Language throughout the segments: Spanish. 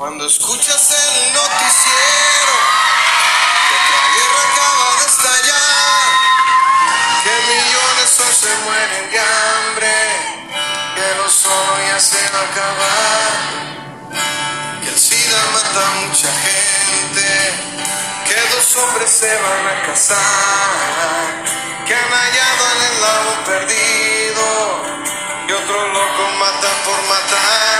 Cuando escuchas el noticiero que otra guerra acaba de estallar, que millones hoy se mueren de hambre, que lo solo ya se va a acabar, que el SIDA mata a mucha gente, que dos hombres se van a casar, que han hallado al eslavo perdido y otro loco mata por matar.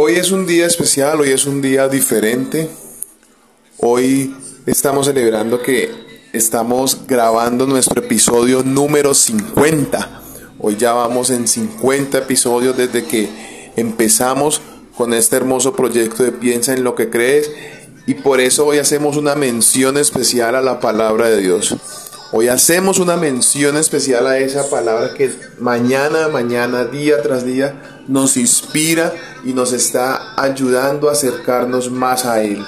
Hoy es un día especial, hoy es un día diferente. Hoy estamos celebrando que estamos grabando nuestro episodio número 50. Hoy ya vamos en 50 episodios desde que empezamos con este hermoso proyecto de Piensa en lo que crees y por eso hoy hacemos una mención especial a la palabra de Dios. Hoy hacemos una mención especial a esa palabra que mañana, mañana, día tras día nos inspira y nos está ayudando a acercarnos más a Él.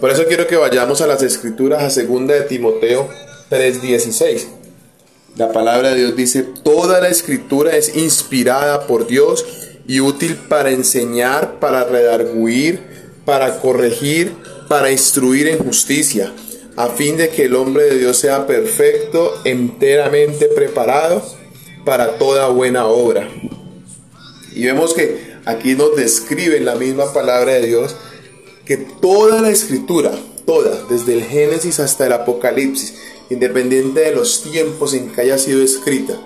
Por eso quiero que vayamos a las escrituras, a segunda de Timoteo 3:16. La palabra de Dios dice, toda la escritura es inspirada por Dios y útil para enseñar, para redarguir, para corregir, para instruir en justicia, a fin de que el hombre de Dios sea perfecto, enteramente preparado para toda buena obra. Y vemos que aquí nos describe la misma palabra de Dios que toda la escritura, toda, desde el Génesis hasta el Apocalipsis, independiente de los tiempos en que haya sido escrita,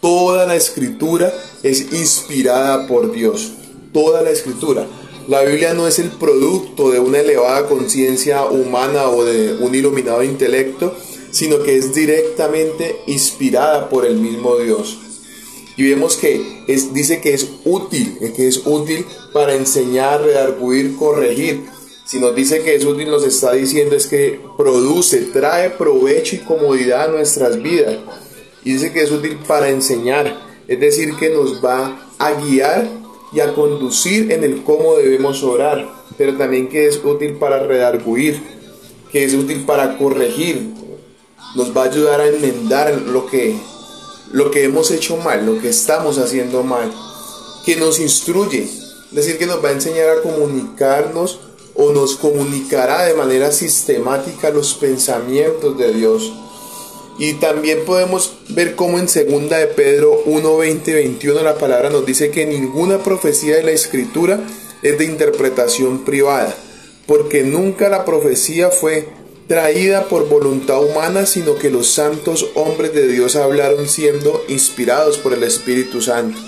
toda la escritura es inspirada por Dios. Toda la escritura. La Biblia no es el producto de una elevada conciencia humana o de un iluminado intelecto, sino que es directamente inspirada por el mismo Dios. Y vemos que es, dice que es útil, que es útil para enseñar, redarguir, corregir. Si nos dice que es útil, nos está diciendo es que produce, trae provecho y comodidad a nuestras vidas. Y dice que es útil para enseñar, es decir, que nos va a guiar y a conducir en el cómo debemos orar, pero también que es útil para redarguir, que es útil para corregir, nos va a ayudar a enmendar lo que, lo que hemos hecho mal, lo que estamos haciendo mal, que nos instruye, es decir, que nos va a enseñar a comunicarnos o nos comunicará de manera sistemática los pensamientos de Dios. Y también podemos ver cómo en segunda de Pedro 1, 20 21 la palabra nos dice que ninguna profecía de la escritura es de interpretación privada, porque nunca la profecía fue traída por voluntad humana, sino que los santos hombres de Dios hablaron siendo inspirados por el Espíritu Santo.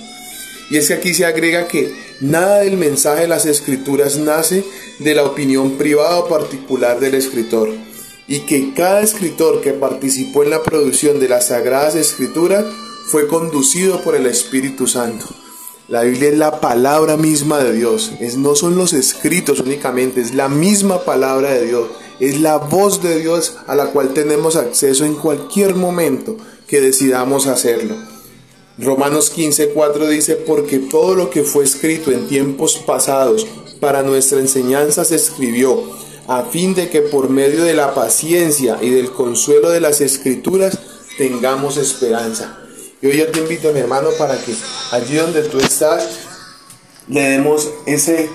Y es que aquí se agrega que nada del mensaje de las escrituras nace de la opinión privada o particular del escritor, y que cada escritor que participó en la producción de las sagradas escrituras fue conducido por el Espíritu Santo. La Biblia es la palabra misma de Dios, es, no son los escritos únicamente, es la misma palabra de Dios, es la voz de Dios a la cual tenemos acceso en cualquier momento que decidamos hacerlo. Romanos 15:4 dice, porque todo lo que fue escrito en tiempos pasados para nuestra enseñanza se escribió, a fin de que por medio de la paciencia y del consuelo de las escrituras tengamos esperanza. Y hoy yo te invito, mi hermano, para que allí donde tú estás, le demos ese,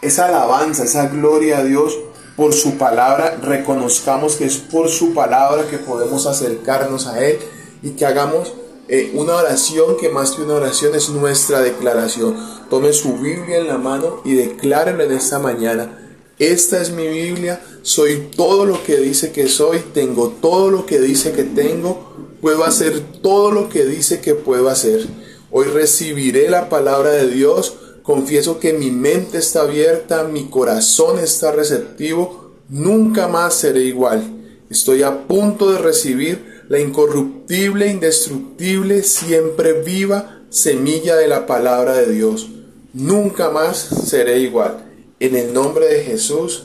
esa alabanza, esa gloria a Dios por su palabra, reconozcamos que es por su palabra que podemos acercarnos a Él y que hagamos eh, una oración que más que una oración es nuestra declaración. Tome su Biblia en la mano y declárelo en esta mañana. Esta es mi Biblia, soy todo lo que dice que soy, tengo todo lo que dice que tengo, puedo hacer todo lo que dice que puedo hacer. Hoy recibiré la palabra de Dios, confieso que mi mente está abierta, mi corazón está receptivo, nunca más seré igual. Estoy a punto de recibir la incorruptible, indestructible, siempre viva semilla de la palabra de Dios. Nunca más seré igual. En el nombre de Jesús.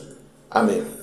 Amén.